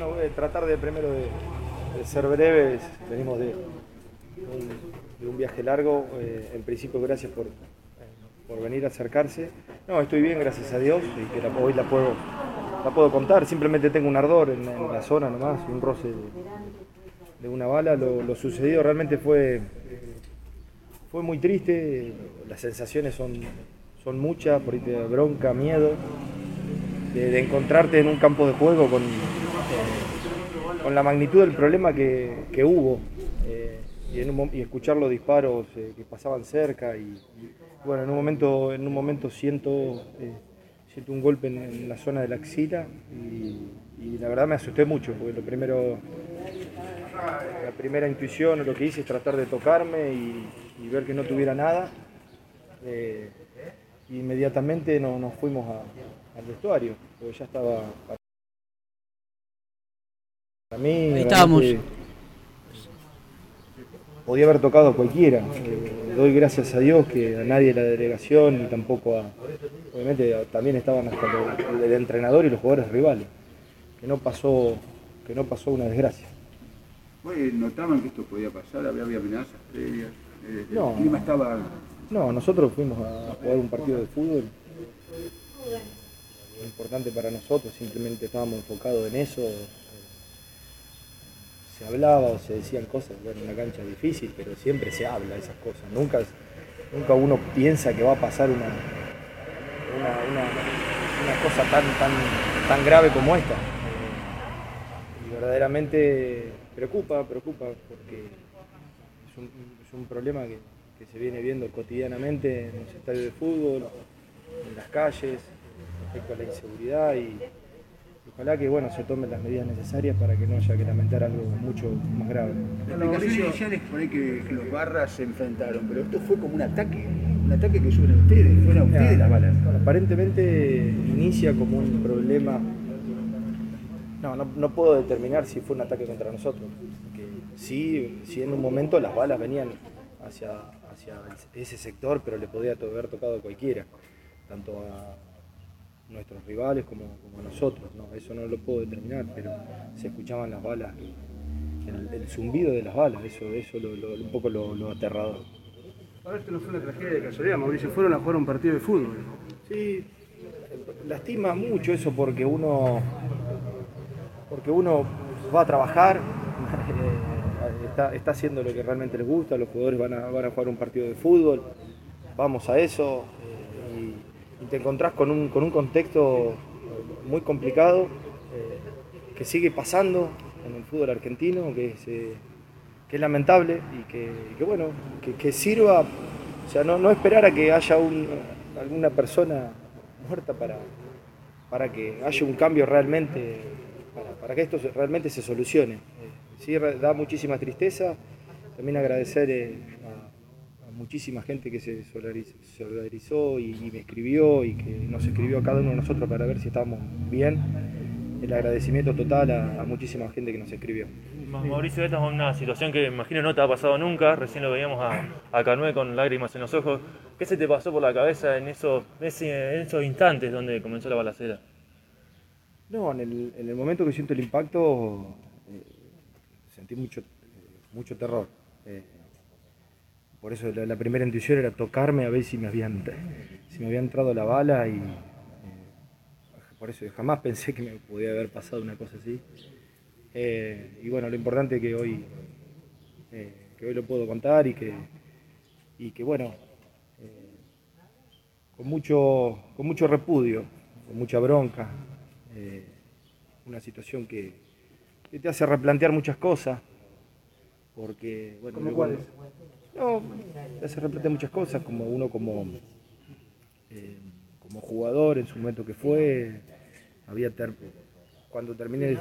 Bueno, voy a tratar de primero de, ser breves. Venimos de un, de un viaje largo. Eh, en principio, gracias por, por venir a acercarse. No, estoy bien, gracias a Dios, y que hoy la puedo, la puedo contar. Simplemente tengo un ardor en, la zona nomás, un roce de, una bala. Lo, lo sucedido realmente fue, fue muy triste. Las sensaciones son, son muchas, por ahí te da bronca, miedo. De, de encontrarte en un campo de juego con, eh, con la magnitud del problema que, que hubo eh, y, escuchar los disparos eh, que pasaban cerca y, bueno en un momento en un momento siento eh, siento un golpe en, la zona de la axila y, la verdad me asusté mucho porque lo primero la primera intuición lo que hice es tratar de tocarme y, ver que no tuviera nada inmediatamente no- nos fuimos al vestuario porque ya estaba mí Ahí estábamos. podía haber tocado a cualquiera. Eh, doy gracias a Dios que a nadie de la delegación ni tampoco a. Obviamente también estaban hasta el entrenador y los jugadores rivales. Que no pasó, que no pasó una desgracia. ¿Notaban que esto podía pasar? ¿Había, había amenazas previas? Eh, No. El clima estaba... No, nosotros fuimos a jugar un partido de fútbol. Importante para nosotros, simplemente estábamos enfocados en eso. Se hablaba o se decían cosas, bueno, una cancha difícil, pero siempre se habla esas cosas. Nunca, nunca uno piensa que va a pasar una, una, una- una cosa tan, tan, tan grave como esta. Eh, Y verdaderamente preocupa, preocupa, porque es un, es un problema que, que se viene viendo cotidianamente en los estadios de fútbol, en las calles, respecto a la inseguridad y ojalá que bueno, se tomen las medidas necesarias para que no haya que lamentar algo mucho más grave. La explicación inicial es por ahí que, que los barras se enfrentaron, pero esto fue como un ataque, un ataque que sufren ustedes, fueron ustedes las balas. Aparentemente inicia como un problema. No, no, no puedo determinar si fue un ataque contra nosotros. sí, sí en un momento las balas venían hacia, hacia ese sector, pero le podía haber tocado a cualquiera, tanto a nuestros rivales como, como nosotros. No, eso no lo puedo determinar, pero se escuchaban las balas, el, el zumbido de las balas, eso, eso lo, lo- un poco lo, lo aterrador. Ahora esto no fue una tragedia de casualidad, Mauricio, fueron a jugar un partido de fútbol. Sí, lastima mucho eso porque uno, porque uno va a trabajar, está, está haciendo lo que realmente les gusta, los jugadores van a, van a jugar un partido de fútbol, vamos a eso te encontrás con un, con un contexto muy complicado eh, que sigue pasando en el fútbol argentino, que es, eh, es lamentable y que, bueno, que, sirva, o sea, no, no esperar a que haya un- alguna persona muerta para, para que haya un cambio realmente, para, para que esto realmente se solucione. Eh, sí, da muchísima tristeza, también agradecer a muchísima gente que se solidariz- solidarizó y, y me escribió y que nos escribió a cada uno de nosotros para ver si estábamos bien. El agradecimiento total a, a muchísima gente que nos escribió. Ma- Mauricio, esta es una situación que imagino no te ha pasado nunca. Recién lo veíamos a, a Canué con lágrimas en los ojos. ¿Qué se te pasó por la cabeza en esos, en esos instantes donde comenzó la balacera? No, en el, en el momento que siento el impacto eh, sentí mucho, eh, mucho terror. Eh, por eso la, la primera intuición era tocarme a ver si me habían, si me había entrado la bala y eh, por eso jamás pensé que me podía haber pasado una cosa así. Eh, y bueno, lo importante es que hoy, eh, que hoy lo puedo contar y que, y que bueno, con, mucho, con mucho repudio, con mucha bronca, una situación que, que te hace replantear muchas cosas, porque, bueno, ¿Cómo cuáles? No, te hace replantear muchas cosas, como uno como, eh, como jugador en su momento que fue, había ter- cuando terminé,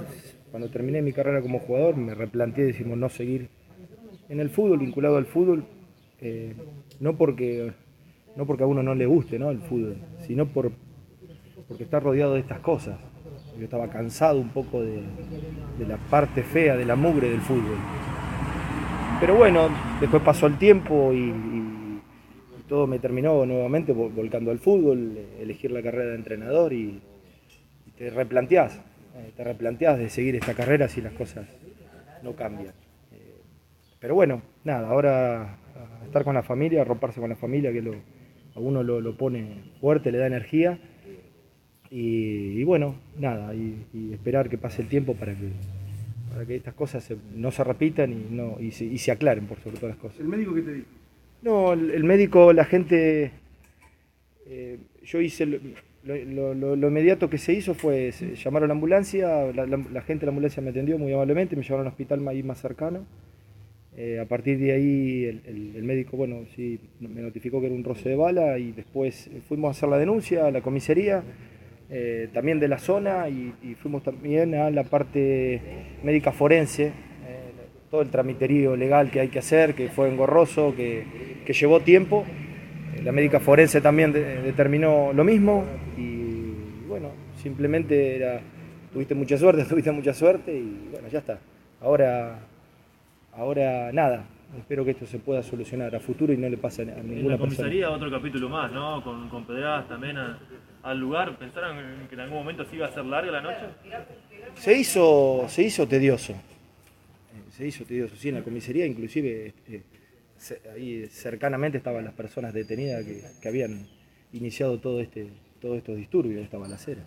cuando terminé mi carrera como jugador me replanteé, decimos, no seguir en el fútbol, vinculado al fútbol, eh, no porque no porque a uno no le guste ¿no? el fútbol, sino por, porque está rodeado de estas cosas. Yo estaba cansado un poco de, de la parte fea, de la mugre del fútbol. Pero bueno, después pasó el tiempo y, todo me terminó nuevamente vol- volcando al fútbol, elegir la carrera de entrenador y, te replanteás. eh, te replanteas de seguir esta carrera si las cosas no cambian. Eh, pero bueno, nada, ahora estar con la familia, romperse con la familia, que lo, a uno lo, pone fuerte, le da energía. Y, y bueno, nada, y, y esperar que pase el tiempo para que, para que estas cosas se- no se repitan y, no, y, se, y se aclaren por sobre todas las cosas. ¿El médico qué te dijo? No, el, el médico, la gente, eh, yo hice, lo, lo- lo- lo inmediato que se hizo fue, se- llamaron a la ambulancia, la, la- la gente de la ambulancia me atendió muy amablemente, me llevaron al hospital ahí más cercano. Eh, a partir de ahí el, el- el médico, bueno, sí, me notificó que era un roce de bala y después fuimos a hacer la denuncia a la comisaría, eh, también de la zona y, y fuimos también a la parte médica forense, eh, todo el tramiterío legal que hay que hacer, que fue engorroso, que, que llevó tiempo. Eh, La médica forense también de- determinó lo mismo y bueno, simplemente era, tuviste mucha suerte, tuviste mucha suerte y bueno, ya está. Ahora, ahora nada, espero que esto se pueda solucionar a futuro y no le pase a En ninguna la persona. comisaría otro capítulo más, ¿no? Con, con Pedraz también a- al lugar. ¿Pensaron que en algún momento se iba a hacer larga la noche? Se hizo, se hizo tedioso. Eh, Se hizo tedioso, sí, en la comisaría inclusive ce- ahí cercanamente estaban las personas detenidas que, que habían iniciado todo este, todos estos disturbios, esta balacera.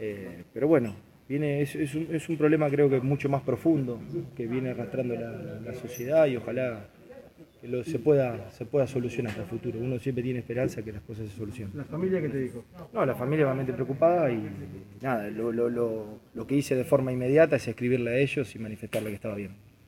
Eh, pero bueno, viene, es, es un, es un problema creo que mucho más profundo, que viene arrastrando la, la sociedad y ojalá que lo- se, pueda, se pueda solucionar a futuro. Uno siempre tiene esperanza que las cosas se solucionen. ¿La familia qué te dijo? No, la familia realmente preocupada y nada, lo, lo- lo- lo que hice de forma inmediata es escribirle a ellos y manifestarle que estaba bien.